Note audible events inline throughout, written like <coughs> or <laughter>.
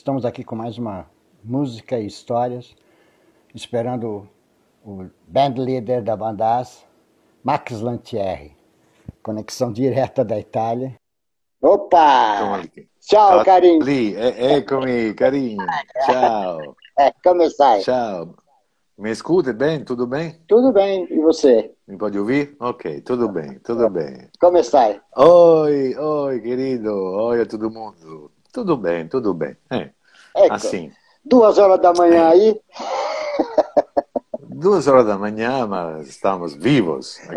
Estamos aqui com mais uma música e histórias, esperando o band leader da Bandaz, Max Lantieri. Conexão direta da Itália. Opa! Ciao, carinho. Lì, eccomi, carinho. <laughs> Ciao. É, come stai? Ciao. Me escute bem? Tudo bem? Tudo bem, e você? Me pode ouvir? Ok, tudo bem, tudo bem. Come stai? Oi, oi, querido. Oi a todo mundo. Tudo bem, tudo bem. É, ecco, assim. Duas horas da manhã é. aí. <laughs> Duas horas da manhã, mas estamos vivos aqui.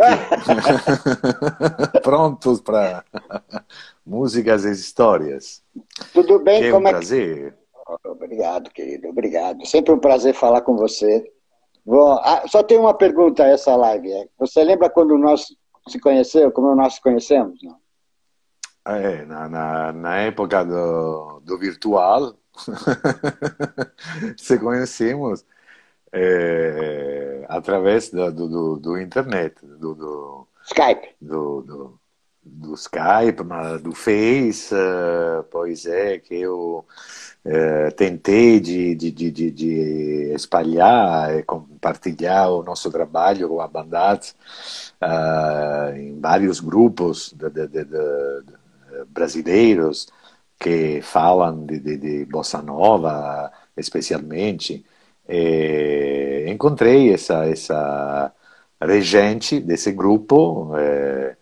<laughs> Prontos para músicas e histórias. Tudo bem? Que é um prazer. Que... Obrigado, querido. Obrigado. Sempre um prazer falar com você. Bom, ah, só tem uma pergunta a essa live. É. Você lembra quando nós se conheceu, como nós se conhecemos? Não? É, na, na, na época do, do virtual, <laughs> se conhecemos é, através do, do, do, internet, do, do Skype. Do, do, do Skype, do Face, uh, pois é, que eu uh, tentei de, de, de, de, espalhar e compartilhar o nosso trabalho com a Bandaz uh, em vários grupos de, de, de, de brasileiros que falam de, de, de bossa nova, especialmente. E encontrei essa essa regente desse grupo eh,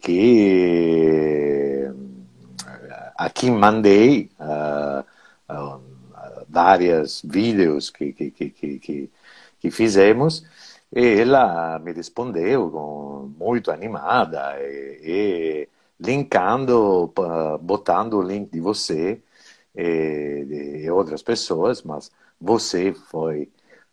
que a quem mandei uh, uh, vários vídeos que, que, que, que, que fizemos e ela me respondeu com, muito animada e linkando, botando o link de você e, de outras pessoas, mas você foi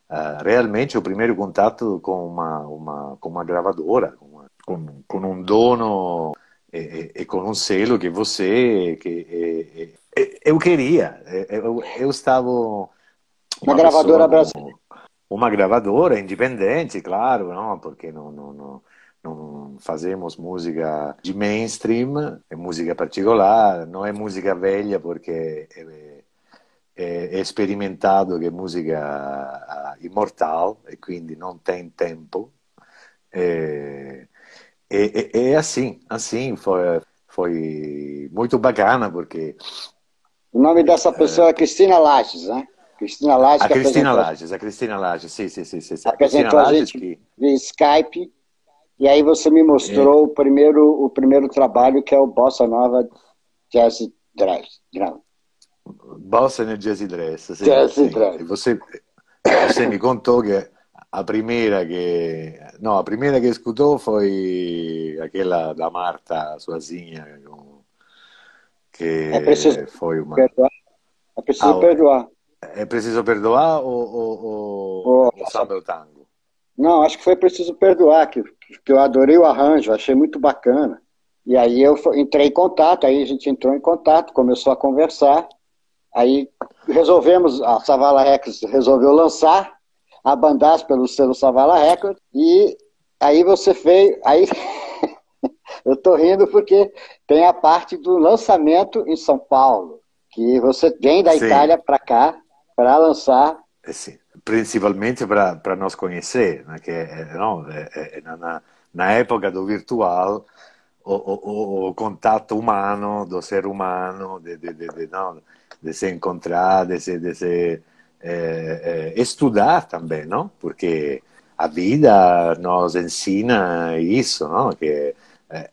uh, realmente o primeiro contato com uma, uma, com uma gravadora, com, uma, com, com um dono e, e, com um selo que você que eu queria eu, eu estava uma, uma gravadora brasileira. uma gravadora independente claro não porque não, não, não não fazemos música de mainstream, é música particular, não é música velha porque é, é, é experimentado que é música imortal e quindi não tem tempo. É, é, é assim, assim foi, foi muito bacana porque o nome dessa pessoa é Cristina Lages, né? Cristina Lages. A Cristina Lages, a Cristina Lages, sim, sim, sim. sim. A, a gente que... via Skype e aí você me mostrou é. o, primeiro, o primeiro trabalho, que é o Bossa Nova Jazz Dress. Bossa nel Jazz Dress. Jazz. Dress. Você, você me contou que a primeira que não a primeira que escutou foi aquela da Marta sozinha que é preciso foi uma perdoar. é preciso ah, perdoar é preciso perdoar ou, ou, ou, ou o samba o tango não acho que foi preciso perdoar que que eu adorei o arranjo, achei muito bacana. E aí eu entrei em contato, aí a gente entrou em contato, começou a conversar, aí resolvemos, a Savala Records resolveu lançar a Bandaz pelo selo Savala Records, e aí você fez, aí <laughs> eu tô rindo porque tem a parte do lançamento em São Paulo, que você vem da Sim. Itália para cá para lançar. É, sim principalmente para nós conhecer, né, que não, é, na, na época do virtual, o, o, o, contato humano, do ser humano, de, de, de, de, não, de se encontrar, de se, de se é, é, estudar também, não? Porque a vida nos ensina isso, não? Que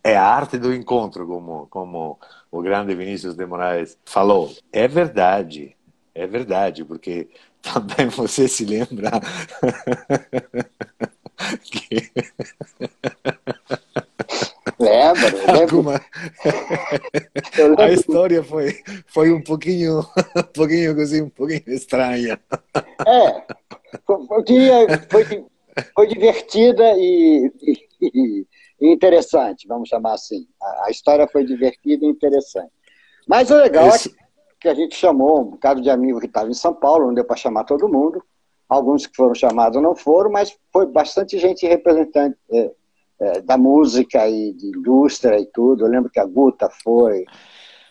é a arte do encontro, como, como o grande Vinícius de Moraes falou. É verdade, é verdade, porque também você se lembra que... Lembro, Alguma... lembro. A história foi, foi um pouquinho, um pouquinho assim, um pouquinho estranha. É, foi, foi, foi divertida e, e, e, interessante, vamos chamar assim. A, a, história foi divertida e interessante. Mas o legal Esse... é que que a gente chamou um bocado de amigo que estava em São Paulo, não deu para chamar todo mundo. Alguns que foram chamados não foram, mas foi bastante gente representante é, é, da música e de indústria e tudo. Eu lembro que a Guta foi,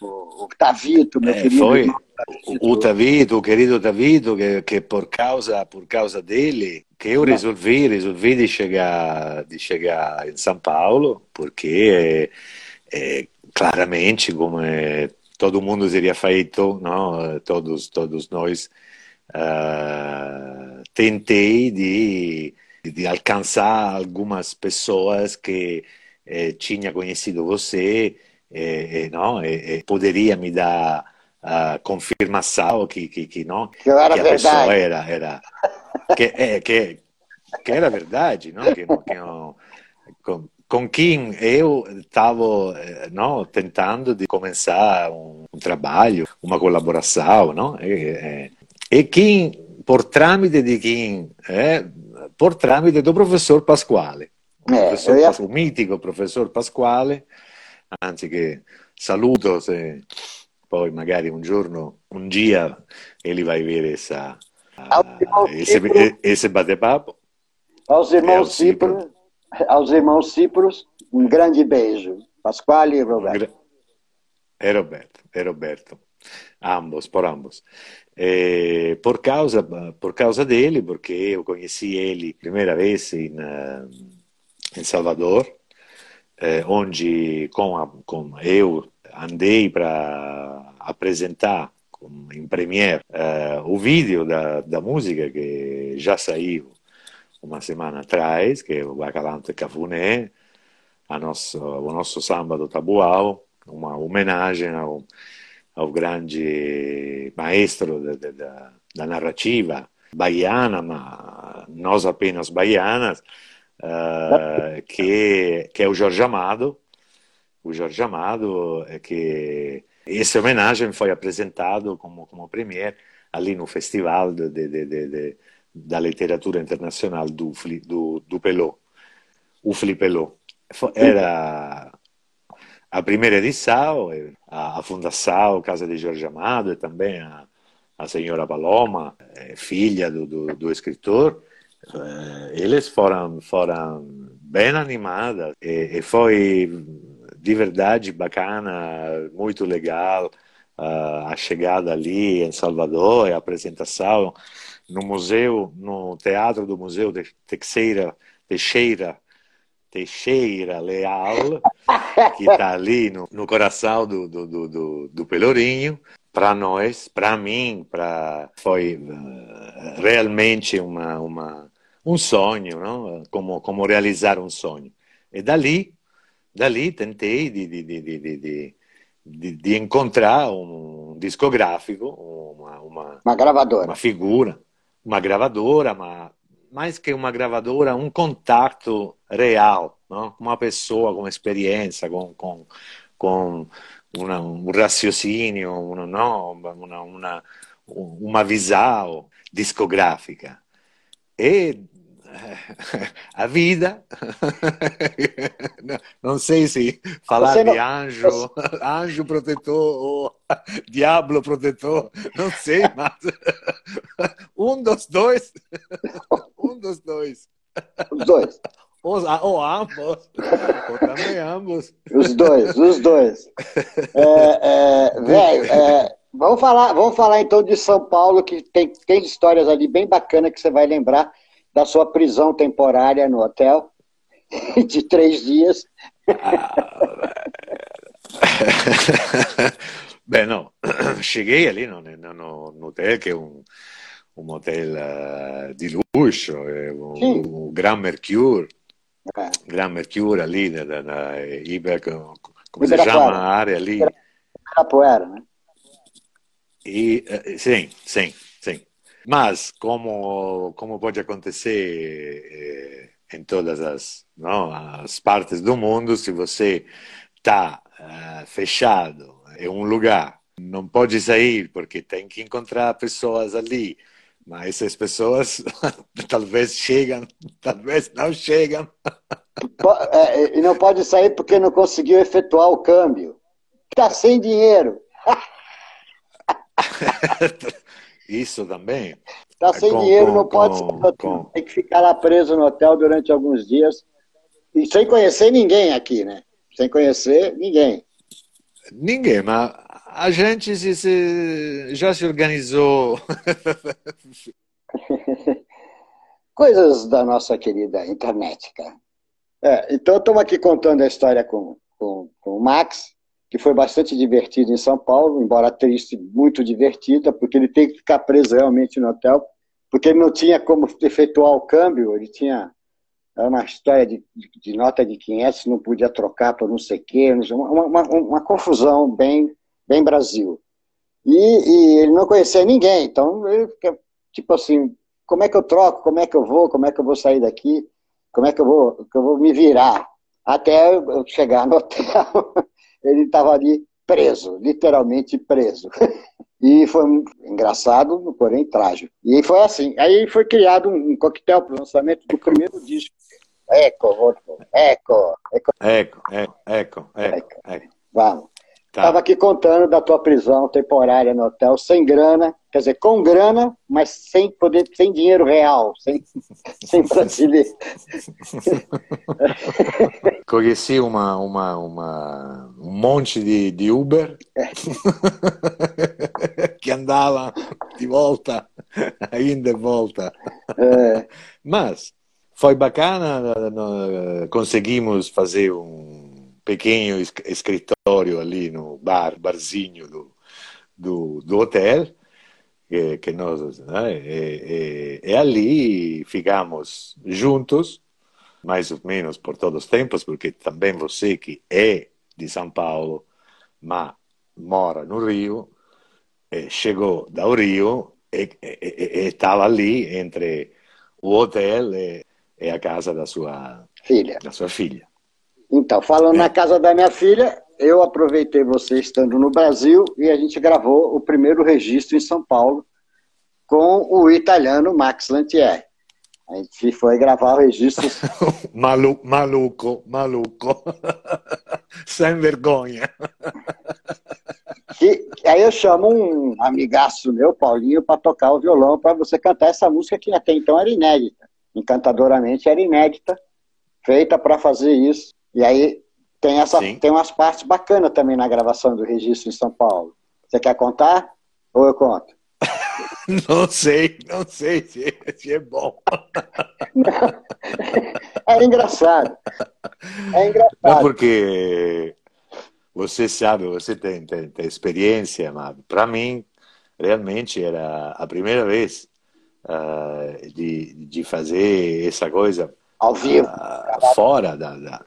o, o Tavito, meu é, querido. Foi, o, o Tavito, o querido Tavito, que, que por, causa, por causa dele, que eu resolvi, resolvi de chegar, de chegar em São Paulo, porque é, é, claramente, como é, todo mundo teria feito, não? todos, todos nós, uh, tentei de, de alcançar algumas pessoas que eh, tinha conhecido você, eh, não? E, poderia me dar a confirmação que, que, que, não? que, era que a verdade. pessoa era, era que, é, que, que era verdade, não? Que, que não, com, com quem eu estava não, tentando de começar um, um, trabalho, uma colaboração, não? E, e, e quem, por trâmite de quem? É, por tramite do professor Pasquale. O, Eh, professor ia- o mitico professor Pasquale, anzi che saluto se poi magari un giorno, un dia, ele vai ver essa, Ao irmão esse, bate-papo. aos irmãos Cipro. Aos irmãos Cipros, um grande beijo. Pasquale e Roberto. E Roberto, e Roberto, ambos, por ambos. Por causa, por causa dele, porque eu conheci ele primeira vez em, eh, em Salvador, eh, onde com, a, com eu andei para apresentar em Premiere eh, o vídeo da, da música que já saiu uma semana atrás, que é o Bacalante Cafuné, a nosso, o nosso samba do Tabuão, uma homenagem ao, ao grande maestro da, da- da, narrativa baiana, ma nós apenas baianas, eh, que, que é o Jorge Amado. O Jorge Amado, que essa homenagem foi apresentado como, como premier ali no Festival de, de, de, de- da Literatura Internacional do, do, do Pelot, o Flipelot. Fo- Era a primeira edição, a, a Fundação Casa de Jorge Amado e também a, a senhora Paloma, eh, filha do, do, do escritor, eh, eles foram, foram bem animadas e, e foi de verdade bacana, muito legal ah, a chegada ali em Salvador e a apresentação no museu, no teatro do Museu de Teixeira, Teixeira, Teixeira Leal, que está ali no, no coração do, do, do, do, do Pelourinho. Para nós, para mim, pra, foi eh, realmente uma, uma, um sonho, não? Como, como realizar um sonho. E dali, dali tentei de, de, de, de, de, de, de, de encontrar um discográfico, uma, uma, Uma gravadora. uma figura, uma gravadora, ma mais que uma gravadora, um contato real, com uma pessoa com experiência, com, com, com una, um raciocínio, una, não? uma, uma, uma visão discográfica. E <laughs> a vida, <laughs> não sei se falar não- de anjo, <laughs> anjo protetor ou diabo protetor, não sei, mas um dos dois, um dos dois, Os dois. ou, ou ambos, ou também ambos. Os dois, os dois. É, é, velho, é, vamos, falar, vamos falar então de São Paulo, que tem, tem histórias ali bem bacanas que você vai lembrar da sua prisão temporária no hotel <laughs> de três dias. <laughs> Beh, no, <clears throat> cheguei ali no, no, no, no hotel che è un, un hotel di lusso, è un, Sì. un Grand Mercure, É, Grand Mercure lì, da, da, da Iber, come si Ibirapuera. chiama area lì? Ibirapuera, né? E, eh, sim, sim. Mas, como, como pode acontecer eh, em todas as, não, as partes do mundo, se você está fechado em um lugar, não pode sair porque tem que encontrar pessoas ali. Mas essas pessoas <laughs> talvez chegam, <laughs> talvez não chegam. É, e não pode sair porque não conseguiu efetuar o câmbio. Está sem dinheiro. <laughs> Isso também. Está sem Com- dinheiro, com- não pode com- sair com- Tem que ficar lá preso no hotel durante alguns dias. E sem conhecer ninguém aqui, né? Sem conhecer ninguém. Ninguém, ma a gente se, se, já se organizou. <laughs> Coisas da nossa querida internet, cara. É, então, estamos aqui contando a história com, com, com o Max, que foi bastante divertido em São Paulo, embora triste, muito divertida, porque ele tem que ficar preso realmente no hotel, porque ele não tinha como efetuar o câmbio, ele tinha era uma história de, de, de, nota de 500, não podia trocar por não sei o quê, uma, uma, uma, confusão bem, bem Brasil. E, e, ele não conhecia ninguém, então ele fica, tipo assim, como é que eu troco, como é que eu vou, como é que eu vou sair daqui, como é que eu vou, que eu vou me virar, até eu chegar no hotel, <laughs> ele estava ali preso, literalmente preso. <laughs> E foi engraçado, porém trágico. E foi assim. Aí foi criado um, coquetel para o lançamento do primeiro disco. Eco, eco, eco. Eco, eco, eco, eco. eco. Vamos. Estava tá. aqui contando da tua prisão temporária no hotel, sem grana, quer dizer, com grana, mas sem poder, sem dinheiro real, sem, <laughs> sem brasileiro. <laughs> Conheci uma, uma, uma, um monte de, de Uber é. <laughs> que andava de volta, ainda de volta. É. Mas foi bacana, conseguimos fazer um pequeno escritório ali no bar, barzinho do, do, do hotel, que, que nós, né, e, e, e, ali ficamos juntos, mais ou menos por todos os tempos, porque também você que é de São Paulo, mas mora no Rio, chegou do Rio e estava ali entre o hotel e, e a casa da sua filha. Da sua filha. Então, falando é. na casa da minha filha, eu aproveitei você estando no Brasil e a gente gravou o primeiro registro em São Paulo com o italiano Max Lantier. A gente foi gravar o registro. <laughs> Malu, maluco, maluco. <laughs> Sem vergonha. Que, aí eu chamo um amigaço meu, Paulinho, para tocar o violão, para você cantar essa música que até então era inédita. Encantadoramente era inédita, feita para fazer isso. E aí tem, essa, tem umas partes bacanas também na gravação do registro em São Paulo. Você quer contar? Ou eu conto? <laughs> Não sei, não sei se, se é bom. <laughs> é engraçado. É engraçado. Não porque você sabe, você tem, tem, tem experiência, mas para mim, realmente era a primeira vez uh, de, de fazer essa coisa ao vivo, uh, fora da, da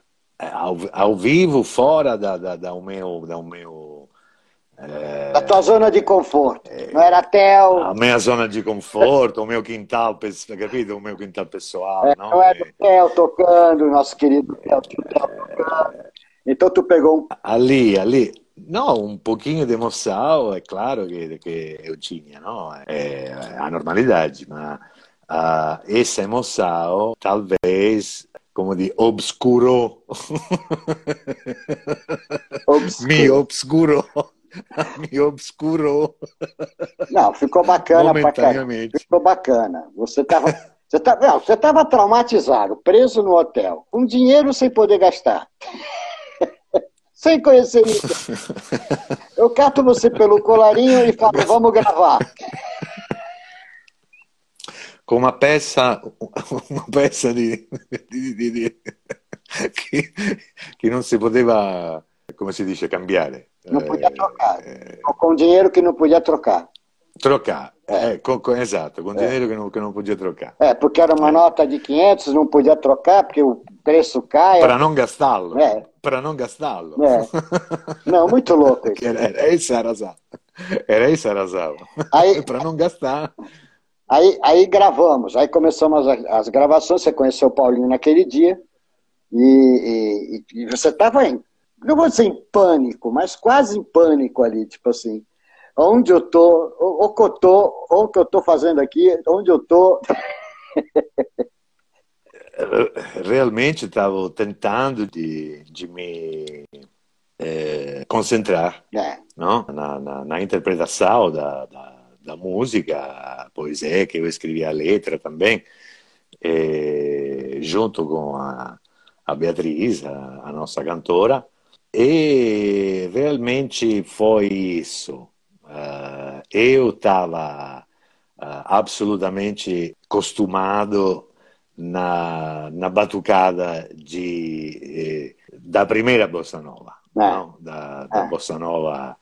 ao, ao vivo, fora da, da, da, o meu. Da, o meu é, da tua zona de conforto. É, não era hotel. A minha zona de conforto, o meu quintal, capito? O meu quintal pessoal. É, não, não era hotel tocando, nosso querido hotel tocando. Então tu pegou um. Ali, ali. Não, um pouquinho de emoção, é claro que, que eu tinha, não? É a normalidade, mas uh, essa emoção talvez como di obscuro. obscuro. Mi obscuro. <laughs> Mi obscuro. Não, ficou bacana pra caramba. Ficou bacana. Você tava, você tava, não, você tava traumatizado, preso no hotel, com dinheiro sem poder gastar. <laughs> sem conhecer ninguém. Eu cato você pelo colarinho e falo, vamos gravar com uma peça, uma <laughs> peça di, di, di, di che, che, non si poteva, come si dice, cambiare. Non podia eh, trocar. Eh, con dinheiro che non podia trocar. Trocar, eh. Eh, con, con, esatto, con dinheiro che non, che non podia trocar. É, porque era uma nota de 500, não podia trocar, porque o preço cai. Para não gastá-lo. É. Para não gastá-lo. É. Não, muito louco isso. <laughs> Era, era essa a razão. Era essa a razão. Para não gastar. <laughs> Aí, aí gravamos, aí começamos as, as gravações, você conheceu o Paulinho naquele dia, e, e, e você estava em, não vou dizer em pânico, mas quase em pânico ali, tipo assim, onde eu tô, o, o que eu tô, o que eu tô fazendo aqui, onde eu tô... <laughs> Realmente estava tentando de, de me é, concentrar é. Não? Na, na, na interpretação da, da da música, a poesia que eu escrevi a letra também, junto com a, a Beatriz, a, a, nossa cantora, E realmente foi isso. Uh, eu estava uh, absolutamente acostumado na, na batucada de, eh, da primeira bossa nova, é. não? da, da é. bossa nova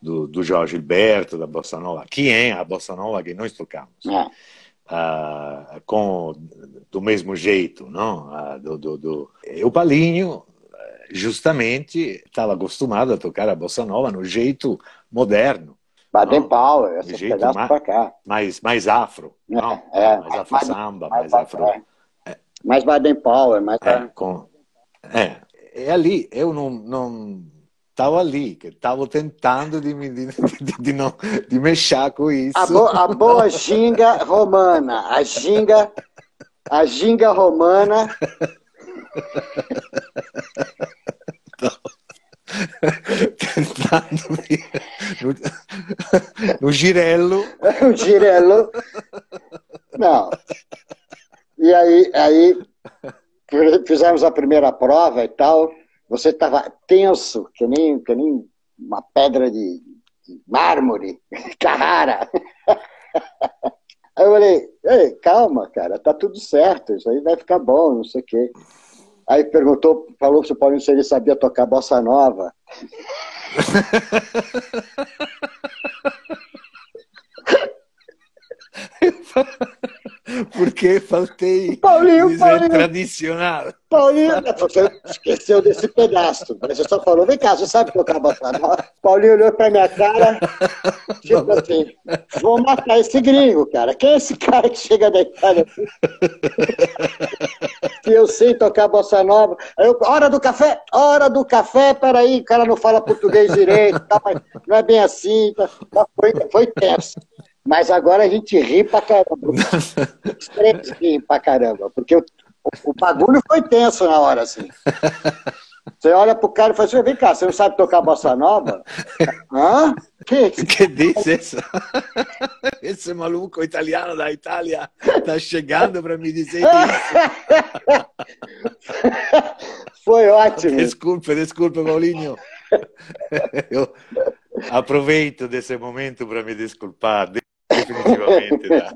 do, do Jorge Gilberto, da bossa nova, que é a bossa nova que nós tocamos. É. Uh, com do mesmo jeito, não? Uh, do, do, do... o Palinho justamente estava acostumado a tocar a bossa nova no jeito moderno. Baden Powell, esse jeito mais, pra cá. Mais, mais afro, é, não? É, mais afro samba, mais, mais afro. É. É. Mais Baden Powell, mais. É, com, é, é ali, eu não, não estava ali, que estava tentando de, de, de, não, de mexer com isso. A, bo, a boa ginga romana, a ginga, a ginga romana. tentando no, no girello. o girello. Não. E aí, aí fizemos a primeira prova e tal. Você estava tenso, que nem, que nem uma pedra de, de mármore, <laughs> Carrara. Aí eu falei, Ei, calma, cara, tá tudo certo, isso aí vai ficar bom, não sei o quê. Aí perguntou, falou se o Paulinho se ele sabia tocar bossa nova. <laughs> <laughs> <laughs> Porque faltei Paulinho, dizer Paulinho, tradicional. Paulinho, você esqueceu desse pedaço. Você só falou, vem cá, você sabe tocar bossa nova? Paulinho olhou pra minha cara, <laughs> tipo assim, vou matar esse gringo, cara. Quem é esse cara que chega da Itália? que <laughs> eu sei tocar bossa nova. Eu, hora do café, hora do café, peraí, o cara não fala português direito, tá, não é bem assim, tá, foi, foi tenso. Mas agora a gente ri pra caramba. Os três riem pra caramba, porque o, o, bagulho foi tenso na hora, assim. Você olha pro cara e fala assim, vem cá, você não sabe tocar bossa nova? Hã? Que, que disse isso? Esse maluco italiano da Itália tá chegando para me dizer isso. Foi ótimo. Desculpa, desculpa, Paulinho. Eu aproveito desse momento para me desculpar definitivamente. Tá?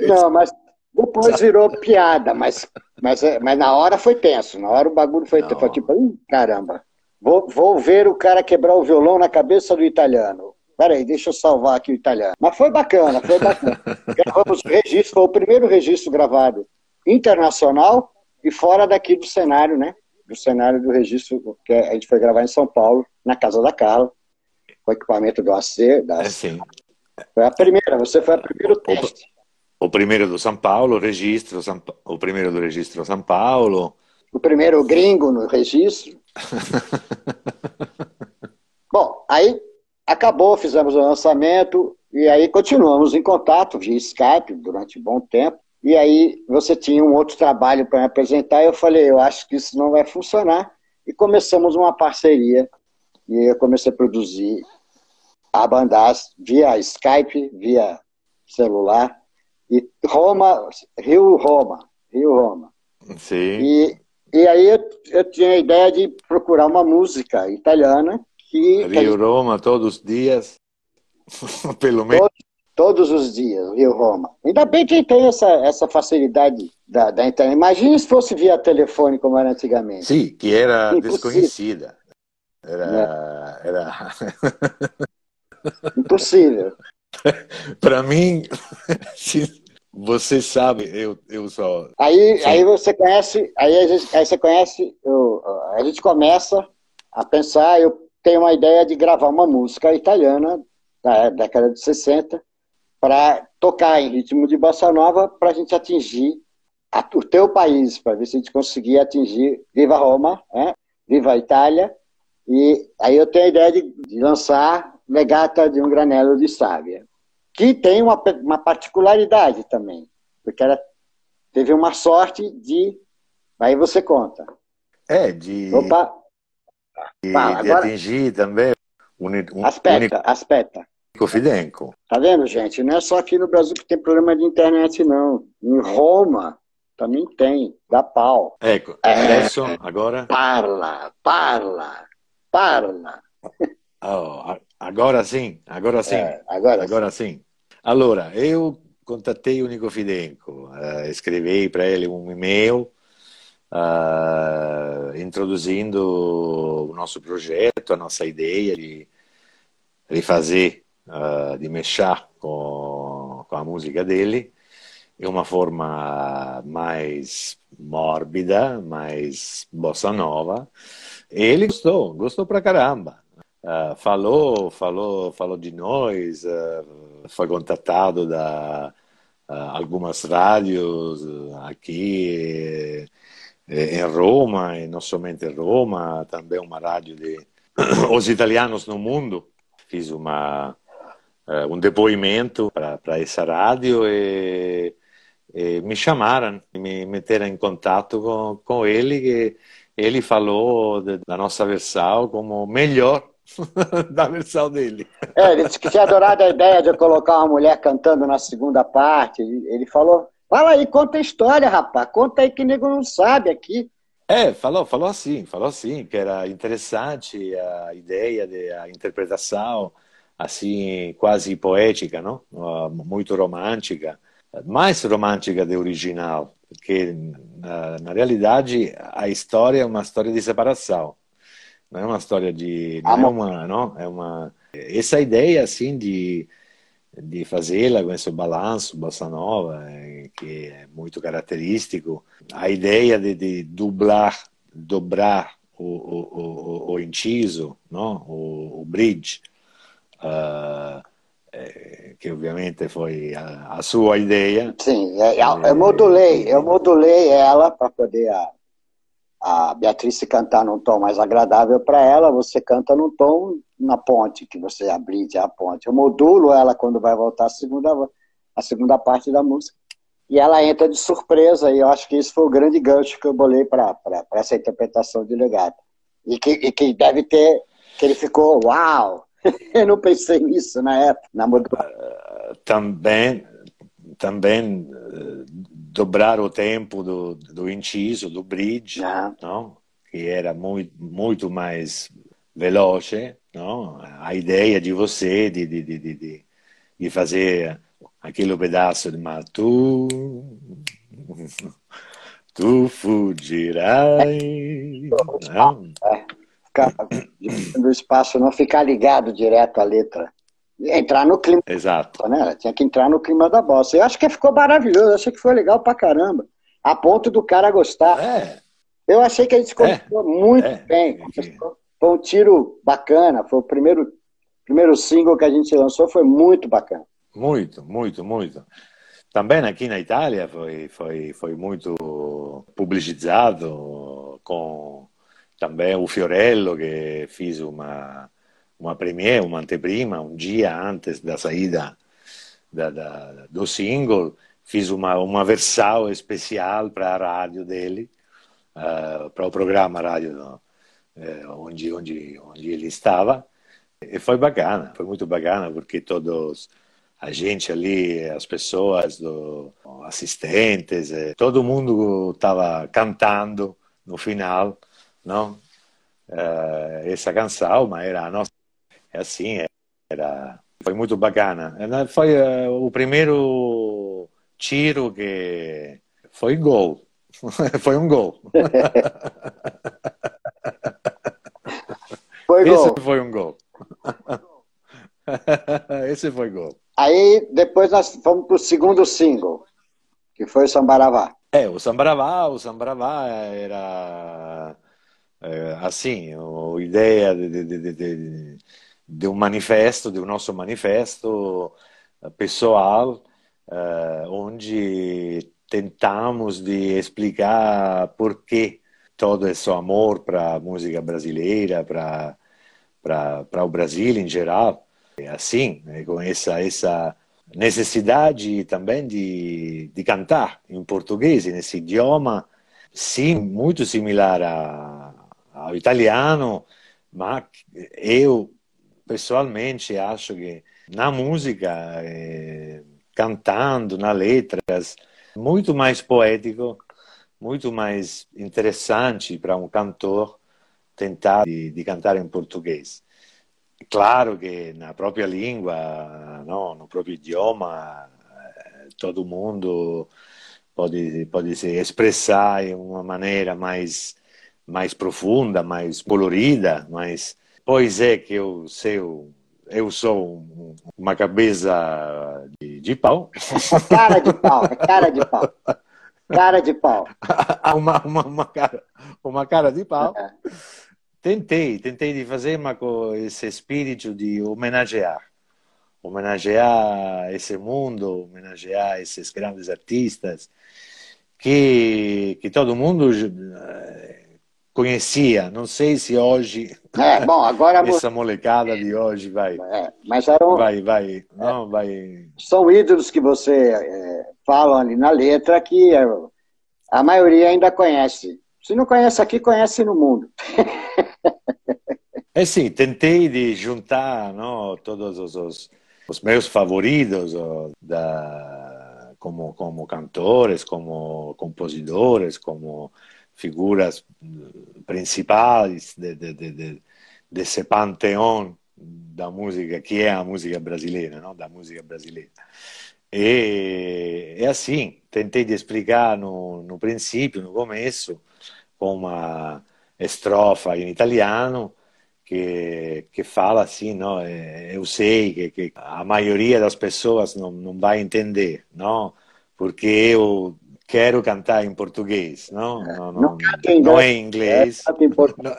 <laughs> Não, mas depois virou piada, mas, mas, é, mas na hora foi tenso. Na hora o bagulho foi, foi tipo, caramba, vou, vou ver o cara quebrar o violão na cabeça do italiano. Peraí, deixa eu salvar aqui o italiano. Mas foi bacana, foi bacana. <laughs> Gravamos o registro, foi o primeiro registro gravado internacional e fora daqui do cenário, né? Do cenário do registro que a gente foi gravar em São Paulo, na casa da Carla, com equipamento do AC, da, é, sim. Foi a primeira, você foi a primeiro teste. O, primeiro do São Paulo, registro, o primeiro do registro São Paulo. O primeiro gringo no registro. <laughs> Bom, aí acabou, fizemos o lançamento e aí continuamos em contato via Skype durante um bom tempo. E aí você tinha um outro trabalho para me apresentar e eu falei, eu acho que isso não vai funcionar. E começamos uma parceria e eu comecei a produzir a bandar via Skype, via celular, e Roma, Rio Roma, Rio Roma. Sim. E, e aí eu, eu tinha a ideia de procurar uma música italiana que... Rio gente, Roma todos os dias, <laughs> pelo menos. Todos, todos, os dias, Rio Roma. Ainda bem que tem essa, essa facilidade da, da internet. Imagina se fosse via telefone como era antigamente. Sim, que era Impossível. desconhecida. Era, é. era... <laughs> Impossível. <laughs> Para mim, <laughs> você sabe, eu, eu só. Aí, aí você conhece, aí, a gente, aí você conhece, eu, a gente começa a pensar, eu tenho uma ideia de gravar uma música italiana da década de 60 para tocar em ritmo de bossa nova para a gente atingir a, o teu país, para ver se a gente conseguir atingir Viva Roma, né? Viva Itália. E aí eu tenho a ideia de, de lançar legata de um granelo de sábia, que tem uma, uma particularidade também, porque ela teve uma sorte de. Aí você conta. É, de. Opa! De, Fala, de atingir também. Un, aspeta, aspeta. Fidenco. Tá vendo, gente? Não é só aqui no Brasil que tem problema de internet, não. Em Roma também tem, dá pau. Ecco, é, adesso, agora? Parla, parla. parla. Oh, agora sim, agora sim. É, agora, agora sim. sim. Allora, eu contatei o Nico Fidenco, uh, escrevi para ele um e-mail uh, introduzindo o nosso projeto, a nossa ideia de, de fazer, uh, de mexer com, com a música dele em uma forma mais mórbida, mais bossa nova. E ele gostou, gostou pra caramba. Uh, falou, falou, falou de nós, uh, foi contatado da uh, algumas rádios aqui em Roma, e não somente em Roma, também uma rádio de <coughs> os italianos no mundo. Fiz uma um depoimento para essa rádio e, e, me chamaram, me meteram em contato com, com ele, que ele falou da nossa versão como melhor <laughs> da versão dele. É, ele disse que tinha adorado a ideia de eu colocar uma mulher cantando na segunda parte. Ele falou: fala aí, conta a história, rapaz, conta aí que nego não sabe aqui. É, falou, falou assim, falou assim, que era interessante a ideia da interpretação, assim, quase poética, não? Muito romântica, mais romântica do original, porque na, na realidade a história é uma história de separação não é uma história de não é uma não é uma essa ideia assim de de fazê-la com esse balanço bossa nova é, que é muito característico. A ideia de, de dublar dobrar o, o, o, o inciso não o, o bridge uh, que obviamente foi a, a sua ideia. Sim é, eu modulei eu modulei ela para poder a a Beatriz cantar num tom mais agradável para ela, você canta num tom na ponte, que você abride a ponte. Eu modulo ela quando vai voltar a segunda, a segunda parte da música. E ela entra de surpresa, e eu acho que isso foi o grande gancho que eu bolei para essa interpretação de legado. E que, e que deve ter, que ele ficou, uau! <laughs> eu não pensei nisso na época, na modulação. Também, também uh, dobrar o tempo do, do inciso, do bridge, ah. não? que era muito, muito mais veloce. Não? A ideia de você de, de, de, de, de fazer aquele pedaço de ma tu, tu fuggirai. Não? É, ficar, do espaço não ficar ligado direto à letra entrar no clima. Exato. Né? Ela tinha que entrar no clima da bossa. Eu acho que ficou maravilhoso, eu achei que foi legal pra caramba. A ponto do cara gostar. É. Eu achei que a gente começou é. muito é. bem. Foi um tiro bacana. Foi o primeiro, primeiro single que a gente lançou, foi muito bacana. Muito, muito, muito. Também aqui na Itália foi, foi, foi muito publicizado com também o Fiorello que fez uma uma premiere, uma anteprima, um dia antes da saída da, da, do single, fiz uma, uma versão especial para a rádio dele, uh, para o programa rádio uh, onde, onde, onde ele estava. E foi bacana, foi muito bacana, porque todos, a gente ali, as pessoas, do, assistentes, eh, todo mundo estava cantando no final, não? Uh, essa canção, mas era a nossa é assim, era, foi muito bacana. Foi uh, o primeiro tiro que foi gol. <laughs> foi um gol. <laughs> Foi gol. Esse foi um gol. <laughs> Esse foi gol. Aí depois nós fomos para o segundo single, que foi o Sambaravá. É, o Sambaravá, o Sambaravá era é, assim, a ideia de, de, de, de de um manifesto, do nosso manifesto eh, pessoal, uh, onde tentamos de explicar por que todo esse amor para a música brasileira, para para o Brasil em geral, é assim, né, com essa essa necessidade também de, de cantar em português, nesse idioma, sim, muito similar a, ao italiano, mas eu pessoalmente acho que na música, eh, cantando, nas letras, muito mais poético, muito mais interessante para um cantor tentar de, de cantar em português. Claro que na própria língua, no, no próprio idioma, eh, todo mundo pode, pode se expressar de uma maneira mais, mais profunda, mais colorida, mas pois é que eu sei eu sou uma cabeça de, de pau. <laughs> cara de pau, é cara de pau. Cara de pau. <laughs> uma, uma, uma, cara, uma cara de pau. É. Tentei, tentei de fazer, mas com esse espírito de homenagear. Homenagear esse mundo, homenagear esses grandes artistas que, que todo mundo eh, conhecia. Não sei se hoje. É, bom, agora <laughs> essa molecada de hoje vai. É, mas eram, vai, vai, não, é, vai. São ídolos que você é, fala ali na letra que a maioria ainda conhece. Se não conhece aqui, conhece no mundo. <laughs> É sim, tentei de juntar não, todos os, os, os meus favoritos da, como, como cantores, como compositores, como figuras principais de, de, de, desse panteão da música, que é a música brasileira, não? da música brasileira. E é assim, tentei de explicar no, no princípio, no começo, com uma estrofa em italiano, que, que fala assim, não, eu sei que, que a maioria das pessoas não, não vai entender, não, porque eu quero cantar em português, não, não, não, não, não é inglês, não,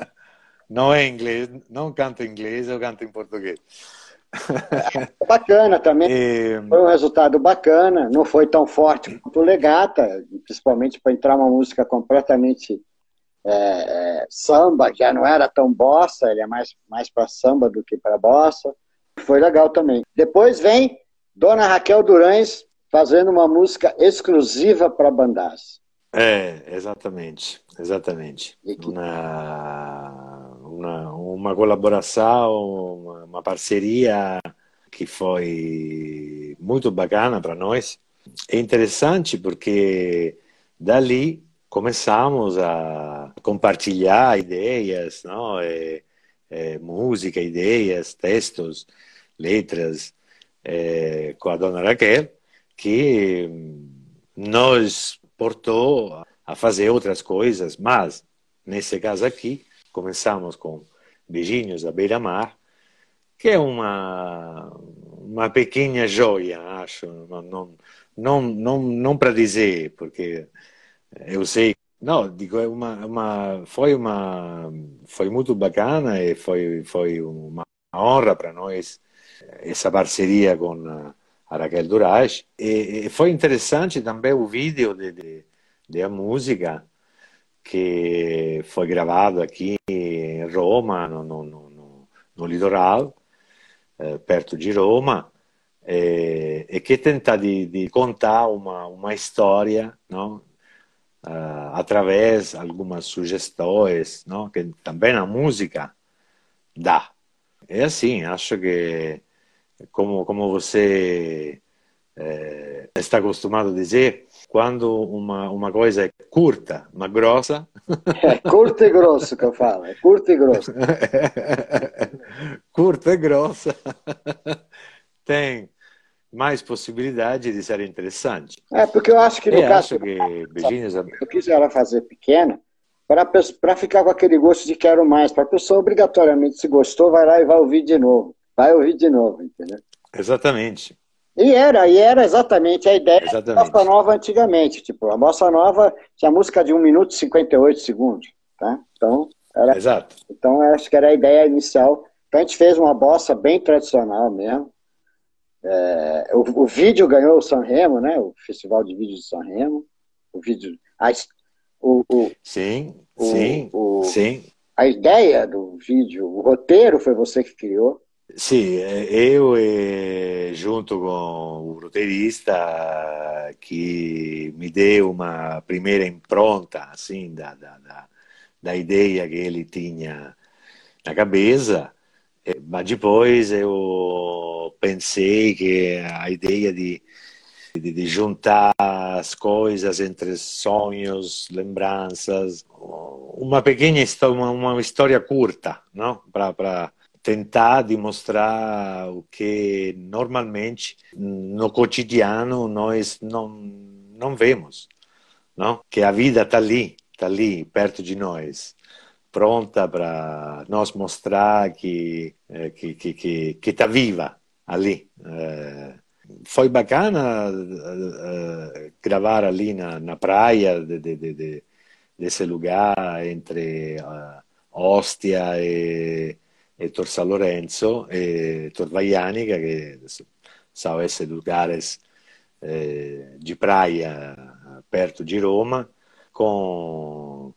não é inglês, não canto em inglês, eu canto em português. É bacana também. <laughs> E... Foi um resultado bacana, não foi tão forte quanto o Legata, principalmente para entrar uma música completamente é, é, samba, já não era tão bossa, ele é mais, mais para samba do que para bossa. Foi legal também. Depois vem Dona Raquel Durães fazendo uma música exclusiva para bandás. É, exatamente, exatamente. Uma, uma, uma colaboração, uma, uma parceria que foi muito bacana para nós. É interessante porque dali começamos a compartilhar ideias, não? É, é, música, ideias, textos, letras é, com a dona Raquel, que nos portou a fazer outras coisas, mas nesse caso aqui começamos com Beijinhos à Beira-Mar, que é uma uma pequena joia, acho, não não não não, para dizer, porque eu sei, não, digo, é uma, uma, foi uma, foi muito bacana e foi, foi uma honra para nós essa parceria com Raquel Durage. E, e, foi interessante também o vídeo de, de, de a música que foi gravado aqui em Roma, no, no, no, no litoral, eh, perto de Roma, e, e que tenta de, de contar uma, uma história não? uh, através de algumas sugestões, não? que também a música dá. É assim, acho que, como, como você é, está acostumado a dizer, quando uma, uma coisa é curta, mas grossa. É curto e grosso que eu falo, é curto e grosso. <laughs> curta e grossa. Tem mais possibilidade de ser interessante. É, porque eu acho que no eu caso. Acho que beijinhos... Eu quis ela fazer pequena para ficar com aquele gosto de quero mais. Para a pessoa, obrigatoriamente, se gostou, vai lá e vai ouvir de novo. Vai ouvir de novo, entendeu? Exatamente. E era, e era exatamente a ideia exatamente. da Bossa Nova antigamente. Tipo, a Bossa Nova tinha música de 1 minuto e 58 segundos. Tá? Então, era, Exato. Então, acho que era a ideia inicial. Então, a gente fez uma bossa bem tradicional mesmo. É, o, o, vídeo ganhou o Sanremo, né? O Festival de Vídeo de Sanremo. O vídeo. A, o, o, sim, o, sim, sim. A ideia do vídeo, o roteiro foi você que criou? Sim, eu junto com o roteirista que me deu uma primeira impronta assim da, da, da, da ideia que ele tinha na cabeça, mas depois eu pensei que a ideia de, de, de juntar as coisas entre sonhos, lembranças, uma pequena uma, uma história curta, não? Para tentar demonstrar o que normalmente no cotidiano nós não não vemos, não? Que a vida está ali, está ali perto de nós pronta para nos mostrar que eh, que que que, que está viva ali. Eh, foi bacana uh, gravar ali na, na praia de, de, de, desse lugar entre Ostia e, e Tor San Lorenzo e Tor Vaiani, que são esses lugares eh, de praia perto de Roma, com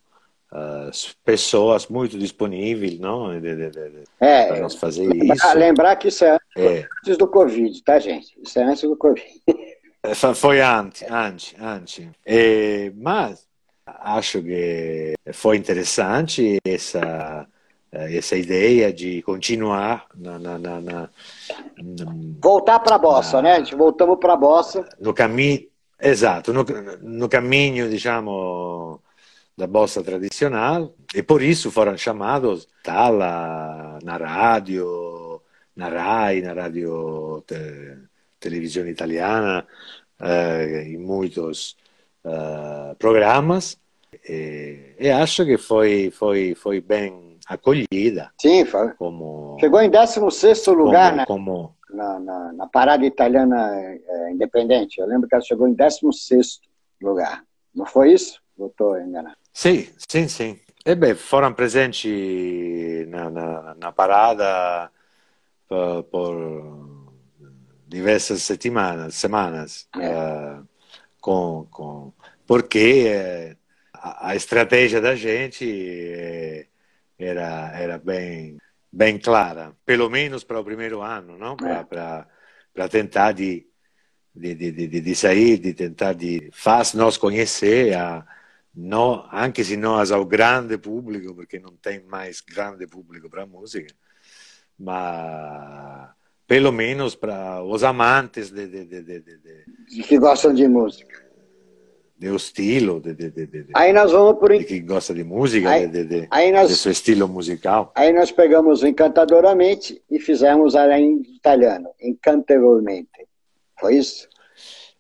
uh, pessoas muito disponíveis, não? De, de, de, é, para nós fazer lembrar, isso. Lembrar que isso é, é antes do Covid, tá, gente? Isso é antes do Covid. Foi antes, antes, antes. E, mas acho que foi interessante essa essa ideia de continuar na, na, na, na voltar para a bossa, né? A gente voltamos para a bossa. No caminho, exato, no, no caminho, diciamo, da bossa tradicional e por isso foram chamados tala na rádio, na RAI, na rádio te, televisão italiana, eh, em muitos eh, programas e, e, acho que foi, foi, foi bem acolhida. Sim, foi. Como, Chegou em 16 lugar como, né? como... Na, na, na, parada italiana é, independente. Eu lembro que ela chegou em 16 lugar. Não foi isso? Ou estou enganado? Sim, sim, sim. E beh, foram presenti na, na, na parada por, por, diversas semanas, semanas é. uh, com, com, porque uh, a, a, estratégia da gente uh, era, era bem, bem clara, pelo menos para o primeiro ano, não? para é. tentar de, de, de, de, sair, de tentar de faz nos conhecer a no, anche se non al grande pubblico, perché non tem mais grande pubblico para música, ma pelo menos para os amantes de, de, de, de, de, que gostam de música. De estilo, de, de, de, de, aí nós vamos por de que gosta de música, aí, de, de, aí nós, de seu estilo musical. Aí nós pegamos Encantadoramente e fizemos ela em italiano, Incantavelmente. Foi isso?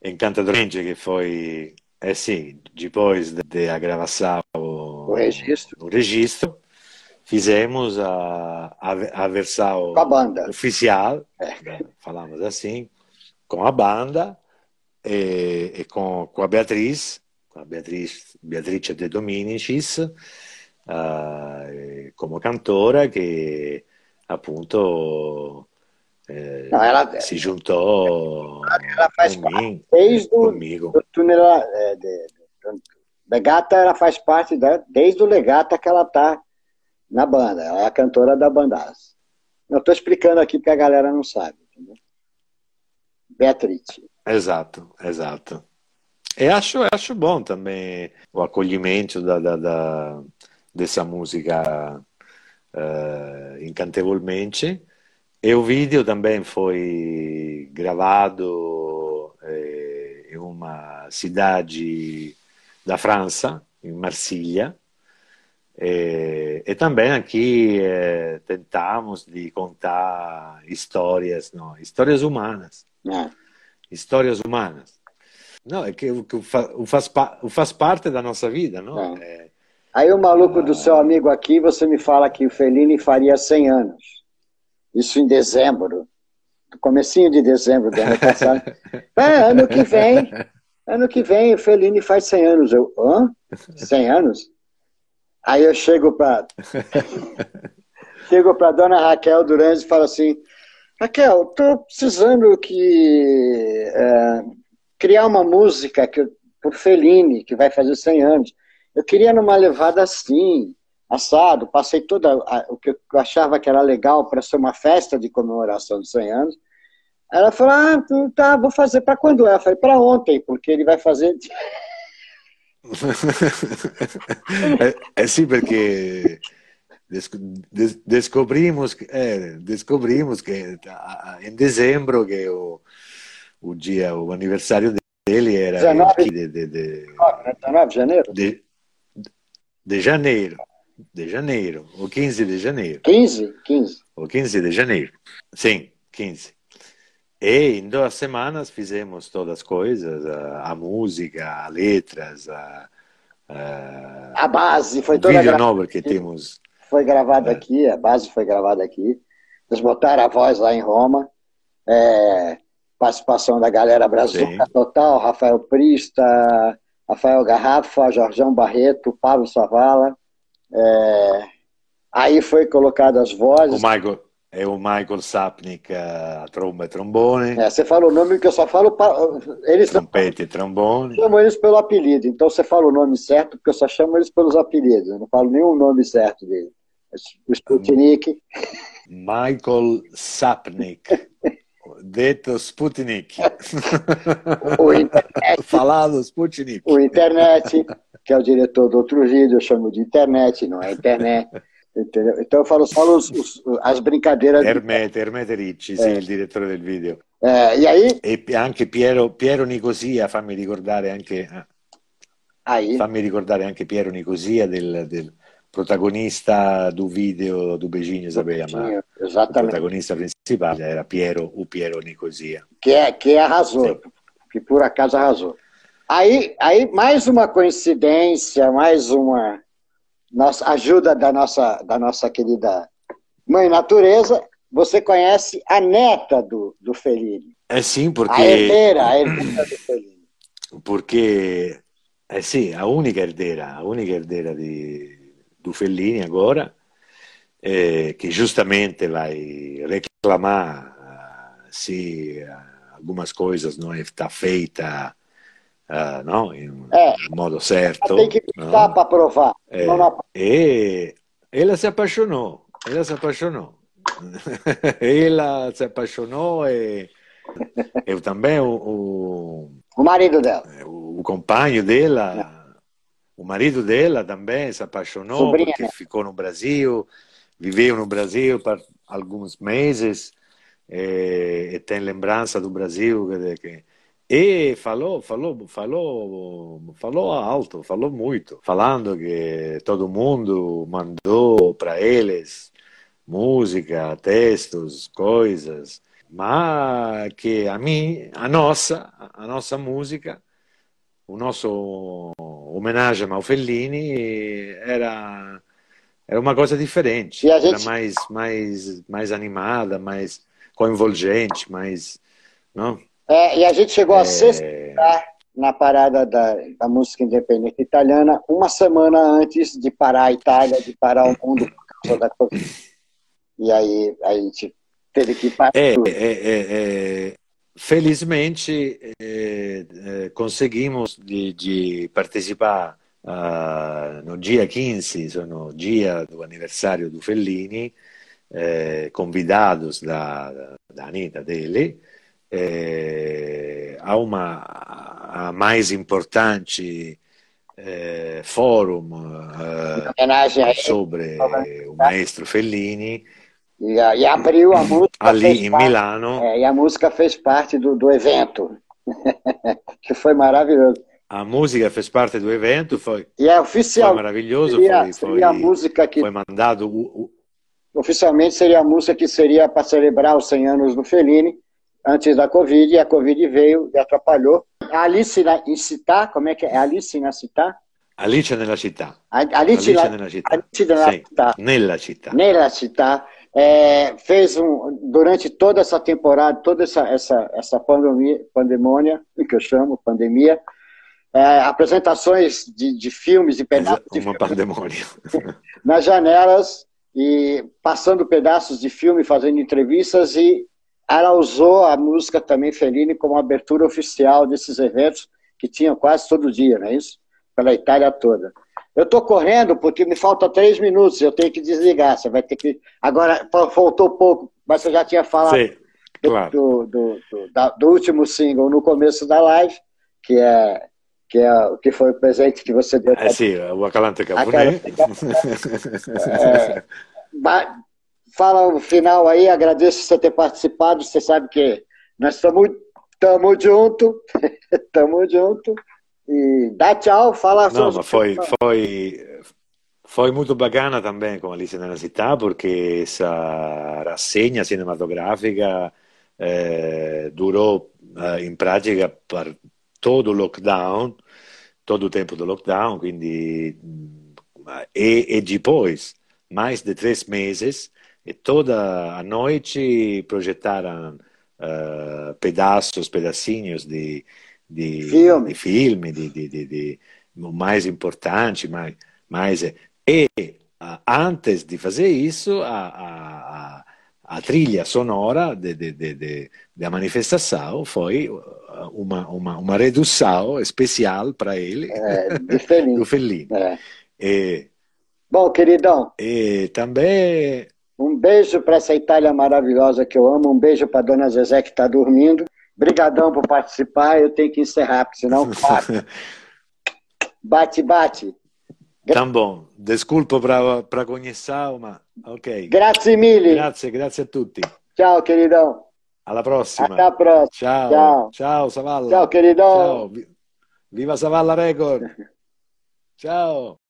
Encantadoramente, que foi é sim, depois de, de gravação o, o registro, o registro fizemos a, a, a versão a banda. oficial, é. falamos assim, com a banda e, e a Beatriz, com a Beatriz, Beatrice De Dominicis, uh, come cantora che appunto eh, Não, ela, se juntou ela faz parte desde o do túnel é, de, de, Legata, ela faz parte da, desde o Legata que ela tá na banda. Ela é a cantora da Bandaz. Eu estou explicando aqui porque a galera não sabe. Entendeu? Beatriz. Exato, exato. E acho, acho bom também o acolhimento da, da, da dessa música uh, incantevolmente e o vídeo também foi gravado eh, em uma cidade da França, em Marsilha. E, e também aqui eh, tentamos de contar histórias, não, histórias humanas. É. Histórias humanas. Não, é que, que faz, faz, faz parte da nossa vida, não? É. É, Aí o maluco do seu amigo aqui, você me fala que o Fellini faria 100 anos isso em dezembro, comecinho de dezembro do ano passado. <laughs> é, ano que vem, ano que vem o Fellini faz 100 anos. Eu, hã? 100 anos? Aí eu chego para <laughs> chego para dona Raquel Durante e falo assim, Raquel, estou precisando que é, criar uma música que, por Fellini, que vai fazer 100 anos. Eu queria numa levada assim, assado, passei toda o que eu achava que era legal para ser uma festa de comemoração de 100 anos. Ela falou: Ah, tá, vou fazer para quando é? Eu falei: Para ontem, porque ele vai fazer. <laughs> é, é sim, porque descobrimos, é, descobrimos que em dezembro, que o, o dia, o aniversário dele era 19 de, de, de, 19 de janeiro? de, de janeiro. De janeiro, o 15 de janeiro. 15? 15. O 15 de janeiro. Sim, 15. E em duas semanas fizemos todas as coisas, a, a música, as letras, a, a, A base foi toda vídeo novo que temos. Foi gravada É. aqui, a base foi gravada aqui. Eles botaram a voz lá em Roma. É, participação da galera Brazuca Sim. total, Rafael Prista, Rafael Garrafa, Jorjão Barreto, Pablo Savala. É, aí foi colocado as O vozes. Michael, é o Michael Sapnik a tromba e trombone, É, você fala o nome que eu só falo. pa- Eles trompete e trombone. chamam eles pelo apelido, então você fala o nome certo, porque eu só chamo eles pelos apelidos, eu não falo nenhum nome certo dele. Sputnik, Michael Sapnik, detto Sputnik. o internet, Falado Sputnik. o internet, que é o diretor do outro vídeo, eu chamo de internet, não é internet. Entendeu? Então eu falo só os- os- as brincadeiras. Hermete, Hermete Ricci, sì, il direttore del video. É, e aí, E anche Piero, Piero Nicosia, fammi ricordare anche, aí fammi ricordare anche Piero Nicosia, del, del protagonista do video do Beijinho, ma tinha, o exatamente, protagonista principale era Piero, o Piero Nicosia. que, é, que arrasou, Sim. que por acaso arrasou. Aí, aí mais uma coincidência, mais uma nossa, ajuda da nossa, da nossa querida mãe natureza. Você conhece a neta do, do Fellini, Eh sì, a perché, herdeira, a herdeira do Fellini. perché eh sì, a unica herdera, a unica herdera di, do Fellini agora, eh, che giustamente vai reclamar eh, se eh, algumas coisas não está feita eh, no? in, É. modo certo. Tem que dar para provar. Eh, Não e ela si appassionò, ela si appassionò. <laughs> ela si appassionò e, e também o, o, O marido dela. o compagno dela, o marido dela também se apaixonou Sobrinha, porque ficou no Brasil, viveu no Brasil por alguns meses e, e tem lembrança do Brasil que- e falou, falou, falou, falou alto, falou muito, falando que todo mundo mandou para eles música, textos, coisas, mas que a mim, a nossa, a nossa música, o nosso homenagem ao Fellini era era uma coisa diferente, a gente- era mais mais mais animada, mais coinvolgente, mais não? É, e a gente chegou a É, sexta na parada da, da música independente italiana uma semana antes de parar a Itália, de parar o mundo por causa da Covid. E aí a gente teve que parar É, é, é, é, felizmente é, é, conseguimos de, de participar ah, no dia 15, sono dia do aniversário do Fellini, eh, convidados da, da Anitta dele, eh, a uma a mais importante eh, forum eh, sobre o maestro Fellini E, a- e abriu a música. ali em parte- Milano. é, e a música fez parte do, do evento, <laughs> que foi maravilhoso. A música fez parte do evento, foi, E é foi oficial, maravilhoso, seria, foi, seria a foi, música que foi mandado o, o- oficialmente seria a música que seria para celebrar os 100 anos do Fellini, antes da Covid, e a Covid veio e atrapalhou. A Alice na, em Città, como é que é? Alice na Città? Alice nella città. A- Alice, Alice na, nella città. Alice na Sì, Città. nella città. Nella Città, é, fez um, durante toda essa temporada, toda essa, essa, essa pandemia, pandemônia, que eu chamo, pandemia, é, apresentações de, de filmes e pedaços de Uma filmes pandemônia. <laughs> nas janelas e passando pedaços de filme, fazendo entrevistas e ela usou a música também Fellini como abertura oficial desses eventos que tinham quase todo dia, não é isso? Pela Itália toda. Eu estou correndo porque me falta três minutos, eu tenho que desligar. Você vai ter que. Agora fa- faltou pouco, mas você já tinha falado Sì, claro. do, do, do, da- do último single no começo da live, que é que é o que foi o presente que você deu. Eh sì, o Acalante Caponè. É, ba- fala o final aí, agradeço você ter participado. Você sabe que nós estamos juntos. Tamo junto. <laughs> E dá tchau, fala No, ma foi, foi, foi molto bacana também com Alice nella città perché essa rassegna cinematografica eh, durou eh, pratica per tutto il lockdown, todo o tempo do lockdown, quindi e, e depois mais de três meses e toda a noite projetaram uh, pedaços, pedacinhos de, de, Filme. de filme, de, de, de, mais importante, mais, mais e uh, antes de fazer isso a, a, a trilha sonora da manifestação foi uma, uma, uma redução especial para ele É, <laughs> do Fellini. É. E, Bom, queridão, e também um beijo para essa Itália maravilhosa que eu amo, um beijo para dona Zezé que está dormindo. Brigadão por participar, eu tenho que encerrar, porque senão <laughs> bate, bate. bate. Tá bom, desculpa para conhecer, ma ok. Grazie mille. Grazie, grazie a tutti. Tchau, queridão. Alla prossima. Até a próxima. Ciao. Ciao. Ciao, Savalla. Ciao, queridão. Ciao. Vi- Viva Savalla Record. <laughs> Ciao.